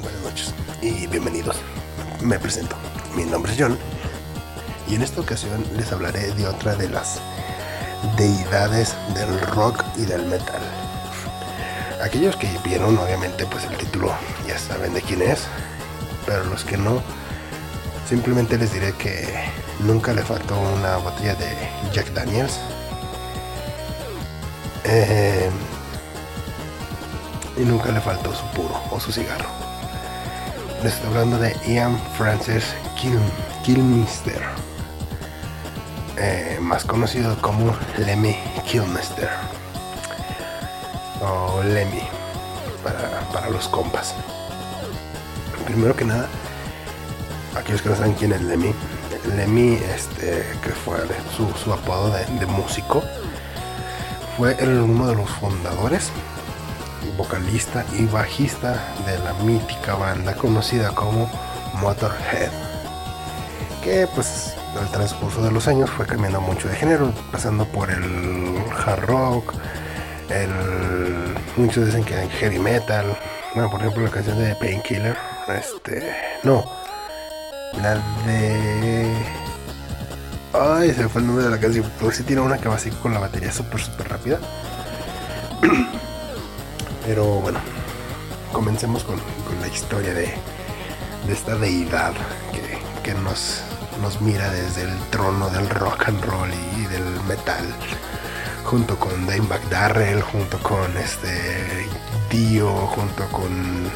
Buenas noches y bienvenidos. Me presento. Mi nombre es John y en esta ocasión les hablaré de otra de las deidades del rock y del metal. Aquellos que vieron obviamente pues el título ya saben de quién es, pero los que no simplemente les diré que nunca le faltó una botella de Jack Daniels. Eh, y nunca le faltó su puro o su cigarro. Les estoy hablando de Ian Francis Kill, Kilmister, eh, más conocido como Lemmy Kilmister o Lemmy para, los compas. Primero que nada, aquellos que no saben quién es Lemmy, Lemmy, este, que fue su, su apodo de músico, fue el, uno de los fundadores vocalista y bajista de la mítica banda conocida como Motorhead, que pues al transcurso de los años fue cambiando mucho de género, pasando por el hard rock, el muchos dicen que hay heavy metal, bueno, por ejemplo la canción de Painkiller, este, no, la de Ay, se me fue el nombre de la canción. Pero sí tiene una que va así con la batería súper, súper rápida. Pero bueno, comencemos con, la historia de, esta deidad que, nos mira desde el trono del rock and roll y, del metal. Junto con Dimebag Darrell, junto con este Dio, junto con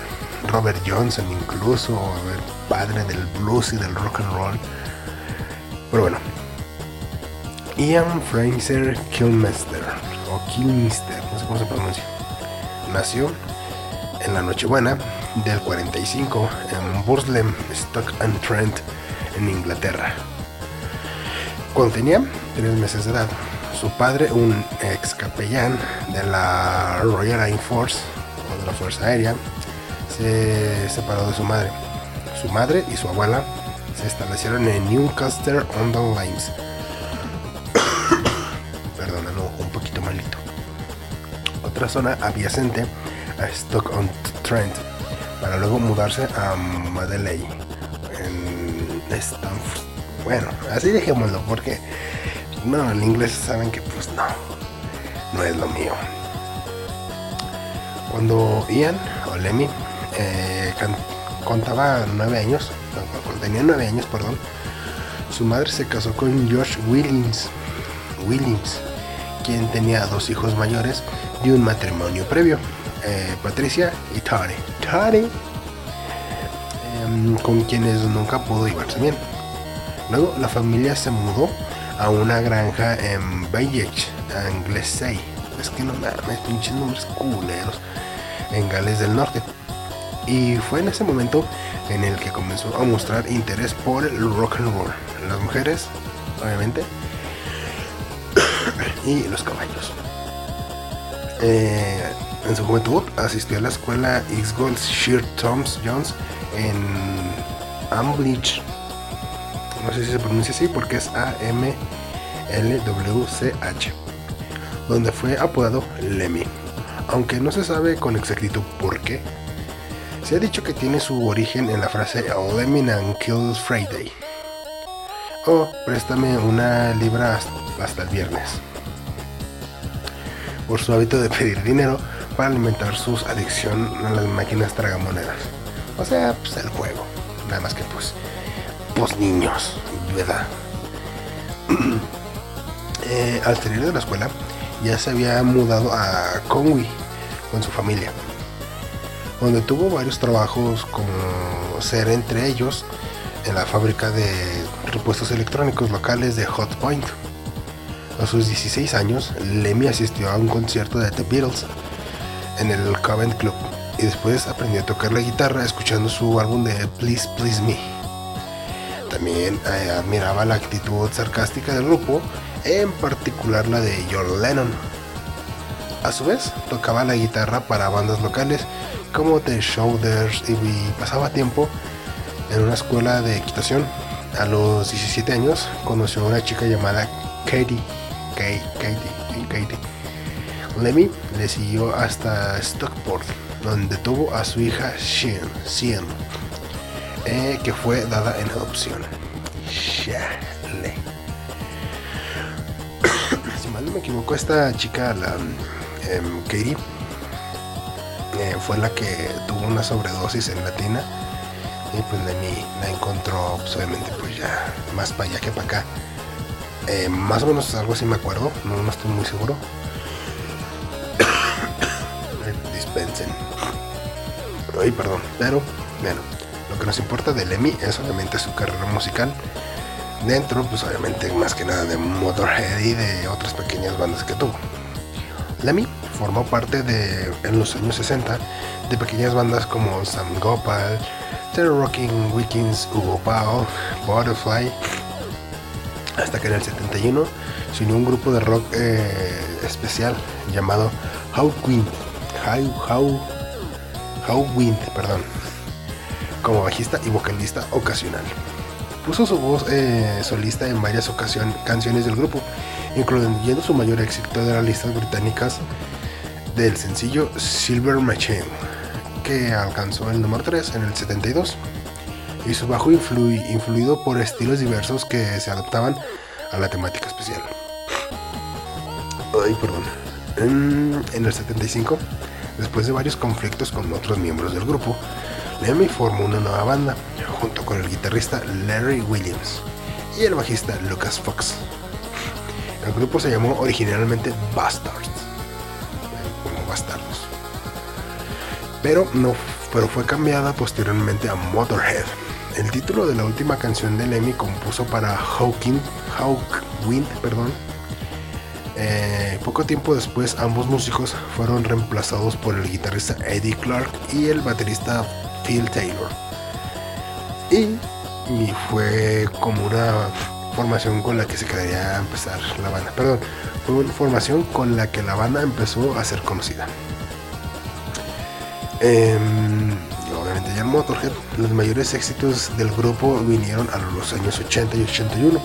Robert Johnson incluso, el padre del blues y del rock and roll. Pero bueno, Ian Fraser Kilmister o Kilmister, no sé cómo se pronuncia nació en la Nochebuena del 45 en Burslem, Stock and Trent, en Inglaterra. Cuando tenía tres meses de edad, su padre, un ex capellán de la Royal Air Force o de la Fuerza Aérea, se separó de su madre. Su madre y su abuela se establecieron en Newcastle on the Lines. Otra zona adyacente a Stoke-on-Trent para luego mudarse a Madeley en Stanford. Bueno, así dejémoslo porque no, el inglés saben que pues no, no es lo mío. Cuando Ian o Lemmy eh, contaba nueve años, tenía nueve años, perdón, su madre se casó con George Williams, Williams, quien tenía dos hijos mayores de un matrimonio previo, eh, Patricia y Tari. Tari, eh, con quienes nunca pudo llevarse bien. Luego la familia se mudó a una granja en Bayech, Anglesey. Es que no mames, pinches nombres culeros. En Gales del Norte. Y fue en ese momento en el que comenzó a mostrar interés por el rock and roll. Las mujeres, obviamente, y los caballos. Eh, en su juventud asistió a la escuela X-Gold Sheer Thoms Jones en Ambridge. No sé si se pronuncia así porque es A-M-L-W-C-H. Donde fue apodado Lemmy. Aunque no se sabe con exactitud por qué. Se ha dicho que tiene su origen en la frase Lemmy and Kill Friday. O préstame una libra hasta el viernes por su hábito de pedir dinero para alimentar sus adicción a las máquinas tragamonedas. O sea, pues el juego. Nada más que pues, pues niños, ¿verdad? eh, al salir de la escuela, ya se había mudado a Conwy con su familia, donde tuvo varios trabajos como ser entre ellos en la fábrica de repuestos electrónicos locales de Hot Point. A sus 16 años, Lemmy asistió a un concierto de The Beatles en el Covent Club y después aprendió a tocar la guitarra escuchando su álbum de Please Please Me. También eh, admiraba la actitud sarcástica del grupo, en particular la de John Lennon. A su vez, tocaba la guitarra para bandas locales como The Shoulders y pasaba tiempo en una escuela de equitación. A los 17 años conoció a una chica llamada Katie Katie, Katie, Lemmy le siguió hasta Stockport, donde tuvo a su hija Sien, eh, que fue dada en adopción. Si mal no me equivoco, esta chica, la em, Katie, eh, fue la que tuvo una sobredosis en Latina y pues Lemmy la encontró pues, obviamente pues ya más para allá que para acá eh, más o menos algo así me acuerdo no, estoy muy seguro. Dispensen. Ay perdón pero bueno lo que nos importa de Lemmy es obviamente su carrera musical. Dentro pues obviamente más que nada de Motorhead y de otras pequeñas bandas que tuvo. Lemmy formó parte de en los años 60 de pequeñas bandas como Sam Gopal Terror Rocking Weekends, Hugo Pao, Butterfly, hasta que en el 71 se unió un grupo de rock eh, especial llamado How Wind, How, How, Wind, perdón, como bajista y vocalista ocasional. Puso su voz eh, solista en varias canciones del grupo, incluyendo su mayor éxito de las listas británicas del sencillo Silver Machine que alcanzó el número 3 en el 72 y su bajo influido por estilos diversos que se adaptaban a la temática especial. Ay, perdón. En, el 75, después de varios conflictos con otros miembros del grupo, Lemmy formó una nueva banda junto con el guitarrista Larry Williams y el bajista Lucas Fox. El grupo se llamó originalmente Bastards, como bastardos pero, no, pero fue cambiada posteriormente a Motorhead. El título de la última canción de Lemmy compuso para Hawking, Hawkwind, perdón. Eh, poco tiempo después ambos músicos fueron reemplazados por el guitarrista Eddie Clark y el baterista Phil Taylor. Y, fue como una formación con la que se quedaría empezar la banda. Perdón, fue una formación con la que la banda empezó a ser conocida. En Motorhead, los mayores éxitos del grupo vinieron a los años 80 y 81,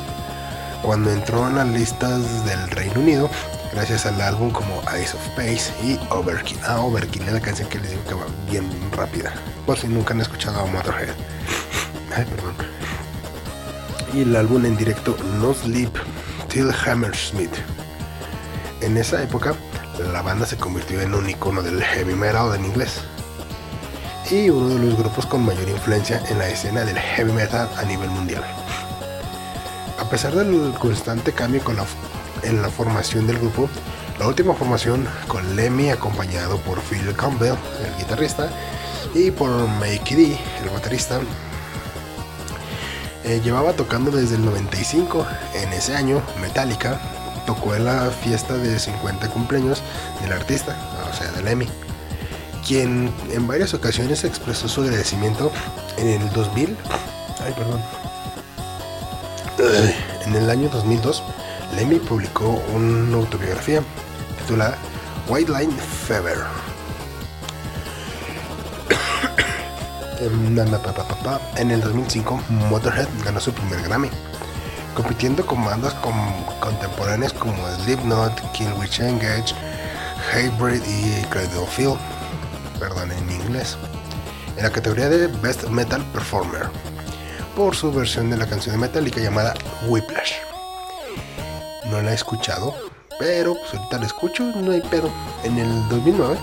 cuando entró en las listas del Reino Unido gracias al álbum como Ice of Space y Overkill. Ah, Overkill es la canción que les digo que va bien rápida, por si nunca han escuchado a Motorhead. Ay, perdón. Y el álbum en directo No Sleep Till Hammersmith. En esa época, la banda se convirtió en un icono del heavy metal en inglés y uno de los grupos con mayor influencia en la escena del heavy metal a nivel mundial. A pesar del constante cambio en la formación del grupo, la última formación con Lemmy acompañado por Phil Campbell, el guitarrista, y por Mikey D, el baterista, eh, llevaba tocando desde el 95. En ese año, Metallica tocó en la fiesta de 50 cumpleaños del artista, o sea, de Lemmy quien en varias ocasiones expresó su agradecimiento en el 2000. Ay, perdón. En el año 2002, Lemmy publicó una autobiografía titulada White Line Fever. En el 2005, Motorhead ganó su primer Grammy, compitiendo con bandas contemporáneas como Slipknot, Killwitch Engage, Hybrid y Cradle Field perdón, en inglés, en la categoría de Best Metal Performer, por su versión de la canción de Metallica llamada Whiplash. No la he escuchado, pero pues ahorita la escucho, no hay pedo. En el 2009,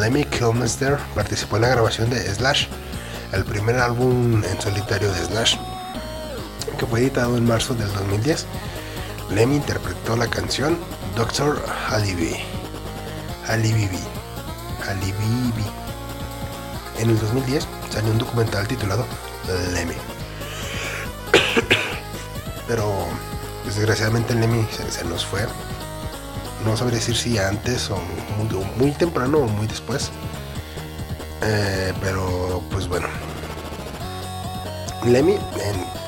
Lemmy Kilmister participó en la grabación de Slash, el primer álbum en solitario de Slash, que fue editado en marzo del 2010. Lemmy interpretó la canción Doctor Alibi. En el 2010 salió un documental titulado Lemmy. Pero desgraciadamente el Lemmy se, nos fue. No sabría decir si antes o muy, temprano o muy después. Eh, pero pues bueno. Lemmy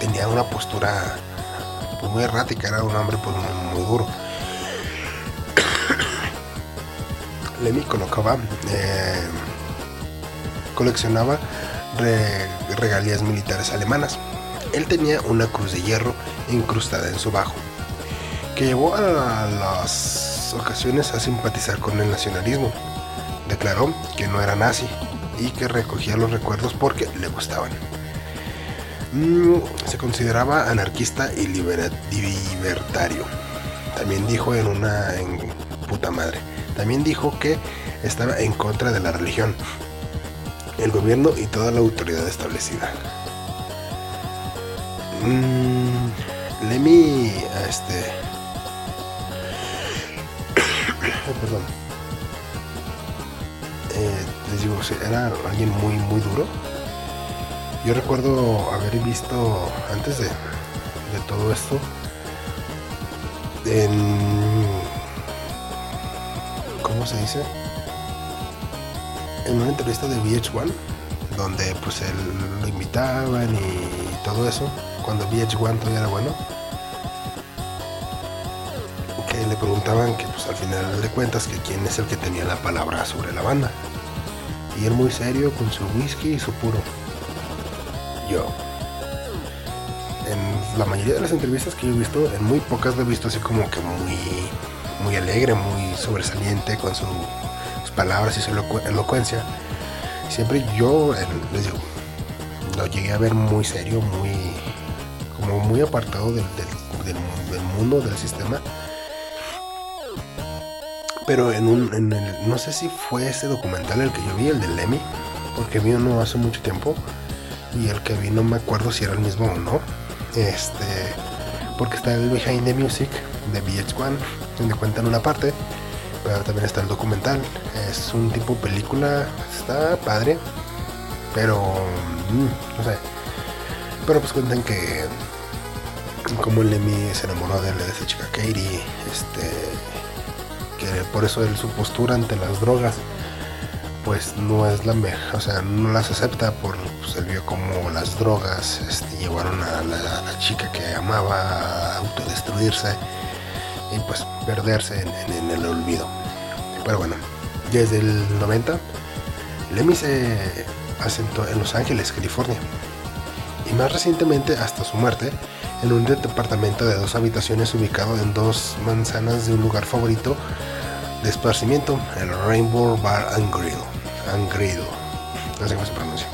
tenía una postura pues, muy errática, era un hombre pues, muy duro Lemmy colocaba, eh, coleccionaba regalías militares alemanas. Él tenía una cruz de hierro incrustada en su bajo, que llevó a varias ocasiones a simpatizar con el nacionalismo. Declaró que no era nazi y que recogía los recuerdos porque le gustaban. Mm, se consideraba anarquista y libertario. También dijo en una puta madre. También dijo que estaba en contra de la religión, el gobierno y toda la autoridad establecida. Mm, Lemmy, este, perdón. Eh, les digo, era alguien muy, muy duro. Yo recuerdo haber visto antes de, de todo esto en ¿cómo se dice? En una entrevista de VH1 donde pues él lo invitaban y todo eso cuando VH1 todavía era bueno que le preguntaban que pues al final de cuentas que quién es el que tenía la palabra sobre la banda. Y él muy serio con su whisky y su puro. Yo. En la mayoría de las entrevistas que yo he visto en muy pocas lo he visto así como que muy muy alegre muy sobresaliente con sus palabras y su elocuencia. Siempre yo les digo lo llegué a ver muy serio muy como muy apartado del, del, del mundo del sistema. Pero en un, en el, no sé si fue ese documental el que yo vi, el de Lemmy, porque vi uno hace mucho tiempo y el que vi no me acuerdo si era el mismo o no. Este, porque está el Behind the Music de VH1, donde cuentan una parte, pero también está el documental. Es un tipo película, está padre, pero mm, no sé. Pero pues cuentan que como Lemmy se enamoró de, de esa chica Katie, este que por eso él su postura ante las drogas pues no es la mejor, o sea, no las acepta por pues él vio como las drogas este, llevaron a la, chica que amaba a autodestruirse y pues perderse en, el olvido. Pero bueno, desde el 90 Lemmy se asentó en Los Ángeles, California. Y más recientemente, hasta su muerte, en un departamento de dos habitaciones ubicado en dos manzanas de un lugar favorito de esparcimiento, el Rainbow Bar and Grill. And Grill. No sé cómo se pronuncia.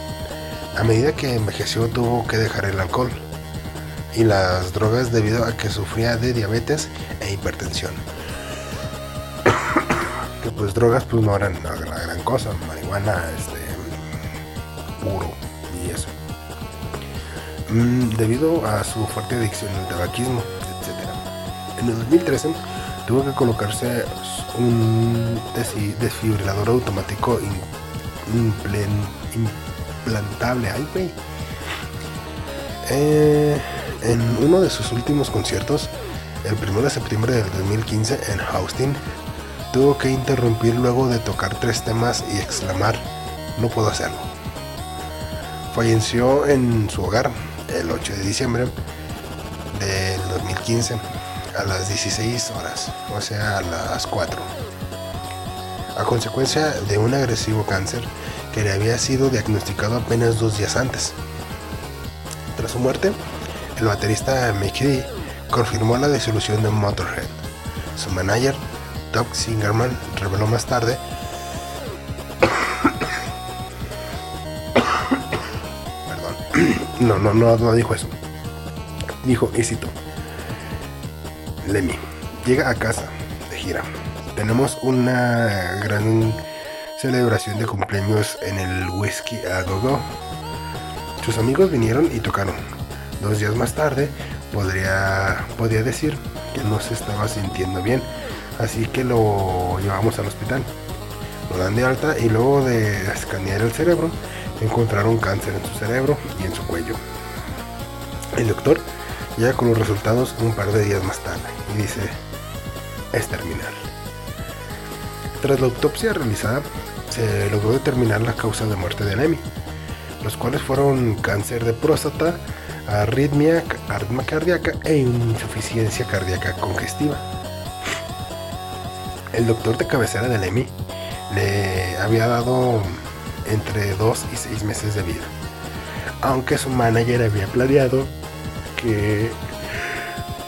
A medida que envejeció tuvo que dejar el alcohol y las drogas debido a que sufría de diabetes e hipertensión. que pues drogas pues no eran la gran cosa, marihuana, este, puro y eso. Mm, debido a su fuerte adicción al tabaquismo, etc. En el 2013 tuvo que colocarse un desfibrilador automático implantable. Ay, eh, en uno de sus últimos conciertos, el 1 de septiembre del 2015 en Austin, tuvo que interrumpir luego de tocar tres temas y exclamar, no puedo hacerlo. Falleció en su hogar el 8 de diciembre del 2015 a las 16 horas, o sea, a las 4, a consecuencia de un agresivo cáncer que le había sido diagnosticado apenas dos días antes. Tras su muerte, el baterista confirmó la disolución de Motorhead. Su manager, Doug Singerman, reveló más tarde No, no, no, no dijo eso. Dijo, y Lemmy, llega a casa de gira. Tenemos una gran celebración de cumpleaños en el Whiskey a Go Sus amigos vinieron y tocaron. Dos días más tarde podría, decir que no se estaba sintiendo bien, así que lo llevamos al hospital. Lo dan de alta y luego de escanear el cerebro encontraron cáncer en su cerebro y en su cuello. El doctor llega con los resultados un par de días más tarde y dice, es terminal. Tras la autopsia realizada, se logró determinar la causa de muerte de Lemmy, los cuales fueron cáncer de próstata, arritmia, arritmia cardíaca e insuficiencia cardíaca congestiva. El doctor de cabecera de Lemmy le había dado entre 2 y 6 meses de vida. Aunque su manager había planeado que,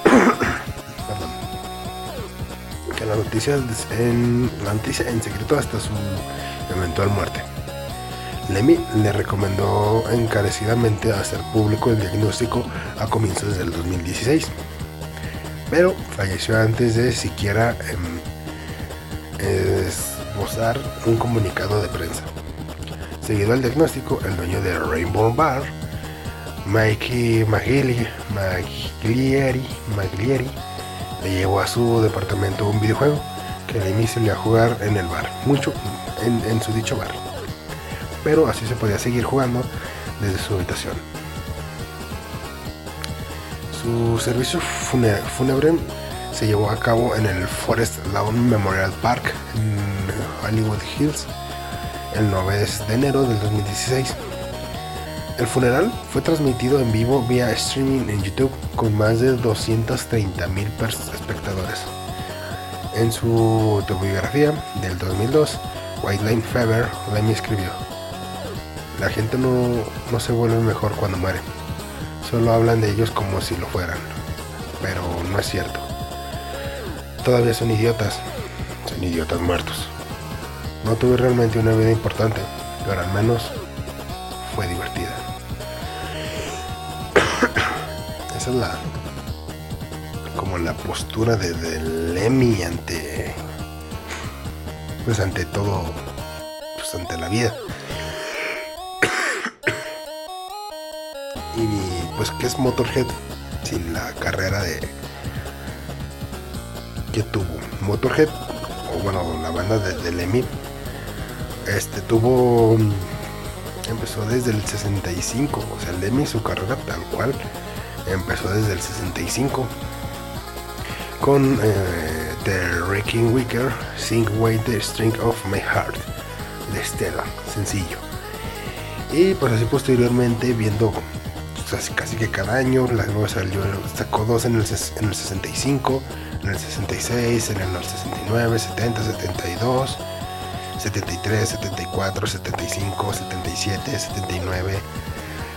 que la noticia en, la noticia en secreto hasta su eventual muerte. Lemmy le recomendó encarecidamente hacer público el diagnóstico a comienzos del 2016, pero falleció antes de siquiera em, esbozar un comunicado de prensa. Seguido al diagnóstico, el dueño de Rainbow Bar, Mikey Maglieri, Maglieri, le llevó a su departamento un videojuego que Lemmy solía jugar en el bar, mucho en su dicho bar pero así se podía seguir jugando desde su habitación. Su servicio fúnebre se llevó a cabo en el Forest Lawn Memorial Park en Hollywood Hills el 9 de enero del 2016. El funeral fue transmitido en vivo vía streaming en YouTube con más de 230 mil espectadores. En su autobiografía del 2002, White Line Fever, Lemmy escribió, la gente no, se vuelve mejor cuando muere. Solo hablan de ellos como si lo fueran. Pero no es cierto. Todavía son idiotas. Son idiotas muertos. No tuve realmente una vida importante, pero al menos fue divertida. Esa es la como la postura de, de Lemmy ante pues ante todo pues ante la vida. Pues, ¿qué es Motorhead? Sin la carrera de que tuvo Motorhead, o bueno, la banda de, de Lemmy, este tuvo empezó desde el 65, o sea, Lemmy su carrera tal cual empezó desde el 65 con eh, The Wrecking Wicker Sing Way the String of My Heart de Stella, sencillo. Y pues así posteriormente viendo casi, que cada año. Luego salió, sacó dos en el, en el 65, en el 66, en el 69, 70, 72, 73, 74, 75, 77, 79.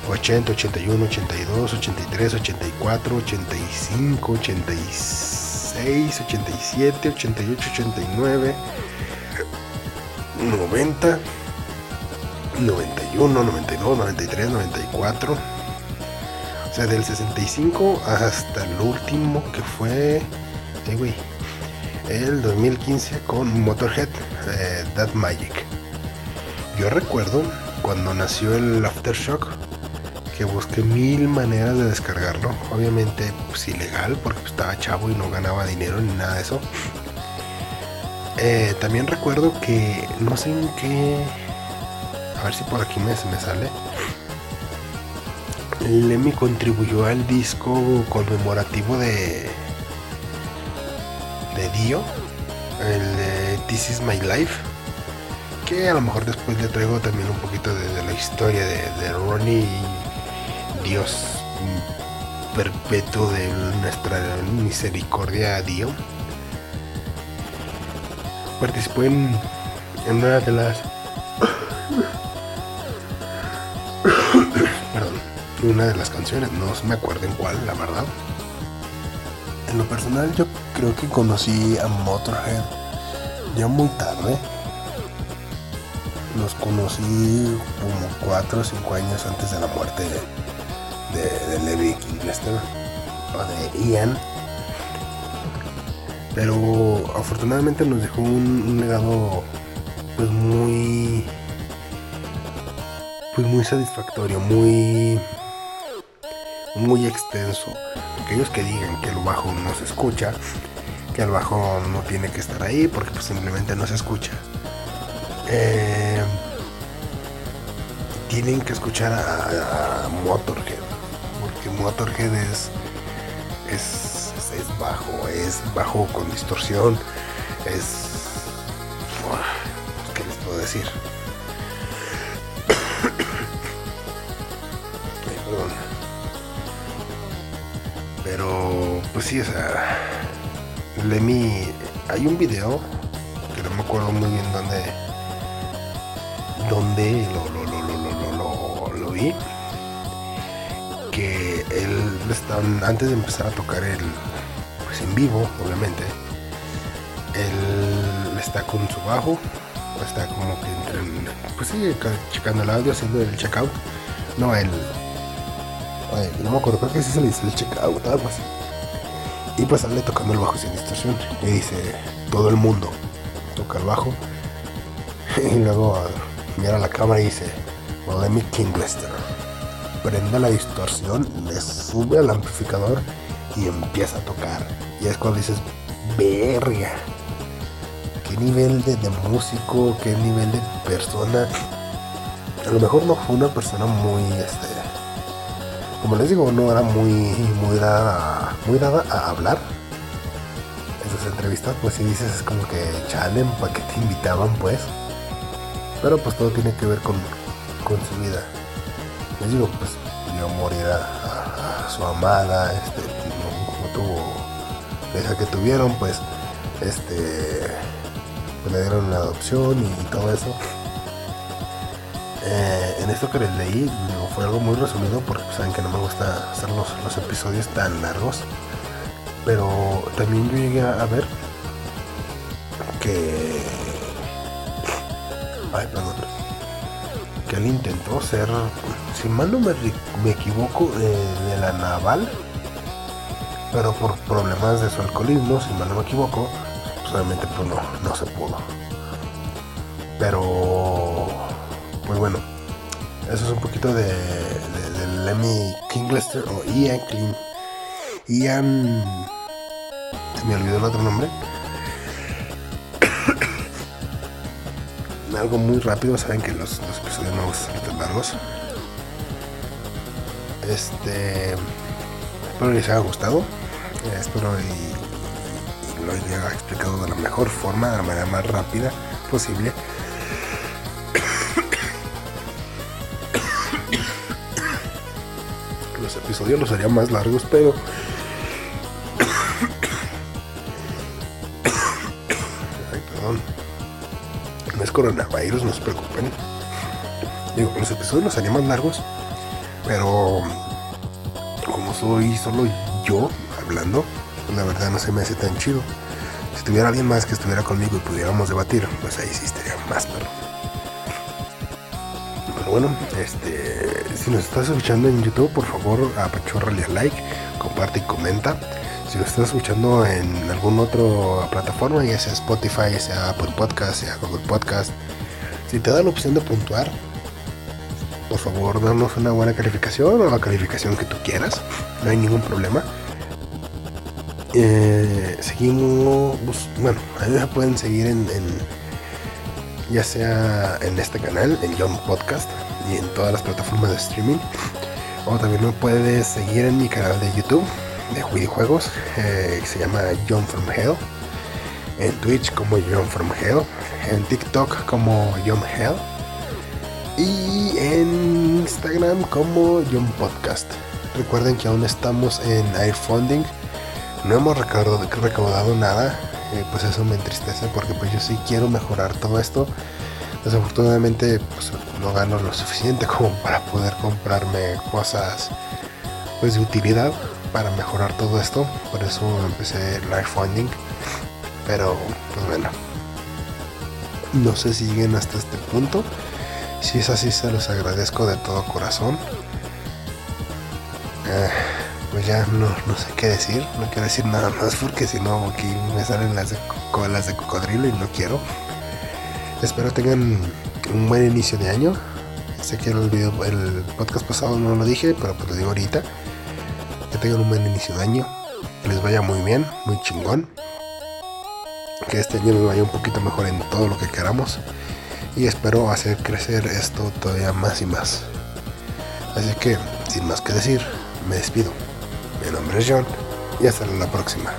80, 81, 82, 83, 84, 85, 86, 87, 88, 89, 90, 91, 92, 93, 94. O sea, del 65 hasta el último que fue. Eh, el 2015 con Motorhead, eh, That Magic. Yo recuerdo cuando nació el Aftershock que busqué mil maneras de descargarlo. Obviamente, pues ilegal, porque estaba chavo y no ganaba dinero ni nada de eso. Eh, también recuerdo que no sé en qué. A ver si por aquí me, me sale Lemmy contribuyó al disco conmemorativo de de Dio, el de This Is My Life, que a lo mejor después le traigo también un poquito de, la historia de, Ronnie, Dios perpetuo de nuestra misericordia a Dio. Participó en, en una de las una de las canciones, no me acuerdo en cuál, la verdad. En lo personal yo creo que conocí a Motorhead ya muy tarde. Los conocí como 4 o 5 años antes de la muerte de, de, Levi Kinglester o de Ian. Pero afortunadamente nos dejó un, un legado pues muy pues muy satisfactorio, muy muy extenso. Aquellos que digan que el bajo no se escucha, que el bajo no tiene que estar ahí porque pues, simplemente no se escucha. Eh, tienen que escuchar a, Motorhead, porque Motorhead es, es, es, bajo, es bajo con distorsión, es... ¿Qué les puedo decir? Sí, o sea, Lemmy, hay un video que no me acuerdo muy bien dónde, dónde lo, lo, vi, que él antes de empezar a tocar el, pues en vivo, obviamente, él está con su bajo, está como que entre, pues sí, checando el audio, haciendo el checkout. No, el, no me acuerdo, creo que sí se le dice el checkout, algo así. Y pues sale tocando el bajo sin distorsión. Y dice, todo el mundo toca el bajo. Y luego mira la cámara y dice, Lemmy King Lester. Prende la distorsión, le sube al amplificador y empieza a tocar. Y es cuando dices, verga. Qué nivel de, músico, qué nivel de persona. A lo mejor no fue una persona muy, este, como les digo, no era muy, muy dada, muy dada a hablar. En sus entrevistas, pues si dices es como que chalen, ¿para que te invitaban pues? Pero pues todo tiene que ver con, con su vida. Les digo, pues vio morir a, su amada, este, como tuvo deja que tuvieron, pues, este, pues, le dieron la adopción y, todo eso. Eh, en esto que les leí fue algo muy resumido porque pues, saben que no me gusta hacer los, los episodios tan largos. Pero también yo llegué a ver que... Ay, perdón. Que él intentó ser, si mal no me, equivoco, eh, de la naval pero por problemas de su alcoholismo, si mal no me equivoco, pues obviamente pues no, no se pudo. Pero, pues bueno, eso es un poquito de, de, Lemmy Kinglester o Ian King. Ian, se me olvidó el otro nombre. Algo muy rápido, saben que los, los episodios a ser tan largos. Este, espero les haya gustado espero y, lo haya explicado de la mejor forma, de la manera más rápida posible. Los haría más largos, pero Ay, perdón. No es coronavirus, no se preocupen. Digo, los episodios los haría más largos, pero como soy solo yo, hablando, la verdad no se me hace tan chido. Si tuviera alguien más que estuviera conmigo y pudiéramos debatir, pues ahí sí estaría más Pero bueno, este, si nos estás escuchando en YouTube, por favor, apachórrale a like, comparte y comenta. Si nos estás escuchando en alguna otra plataforma, ya sea Spotify, sea Apple Podcast, sea Google Podcast, si te da la opción de puntuar, por favor, danos una buena calificación o la calificación que tú quieras. No hay ningún problema. Eh, seguimos, bueno, a mí me pueden seguir en, ya sea en este canal, en John Podcast y en todas las plataformas de streaming. O también me puedes seguir en mi canal de YouTube de videojuegos, eh, que se llama John From Hell. En Twitch como John From Hell. En TikTok como John Hell. Y en Instagram como John Podcast. Recuerden que aún estamos en Airfunding no hemos recaudado, recaudado nada, eh, pues eso me entristece porque pues yo sí quiero mejorar todo esto. Desafortunadamente pues no gano lo suficiente como para poder comprarme cosas pues de utilidad para mejorar todo esto. Por eso empecé live funding. Pero pues bueno. No sé si lleguen hasta este punto. Si es así se los agradezco de todo corazón. Eh, pues ya no, no sé qué decir, no quiero decir nada más porque si no aquí me salen las de, colas de cocodrilo y no quiero. Espero tengan un buen inicio de año. Sé que el, video, el podcast pasado no lo dije, pero pues lo digo ahorita. Que tengan un buen inicio de año. Que les vaya muy bien, muy chingón. Que este año nos vaya un poquito mejor en todo lo que queramos. Y espero hacer crecer esto todavía más y más. Así que, sin más que decir, me despido. Mi nombre es John y hasta la próxima.